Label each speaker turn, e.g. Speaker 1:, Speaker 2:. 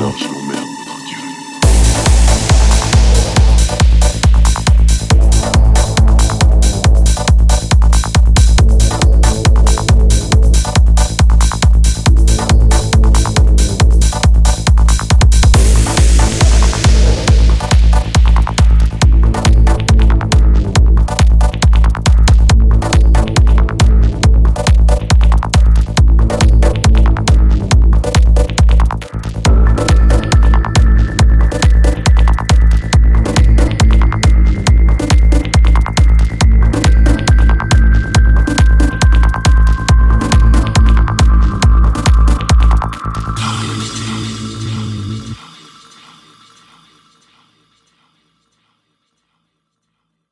Speaker 1: know.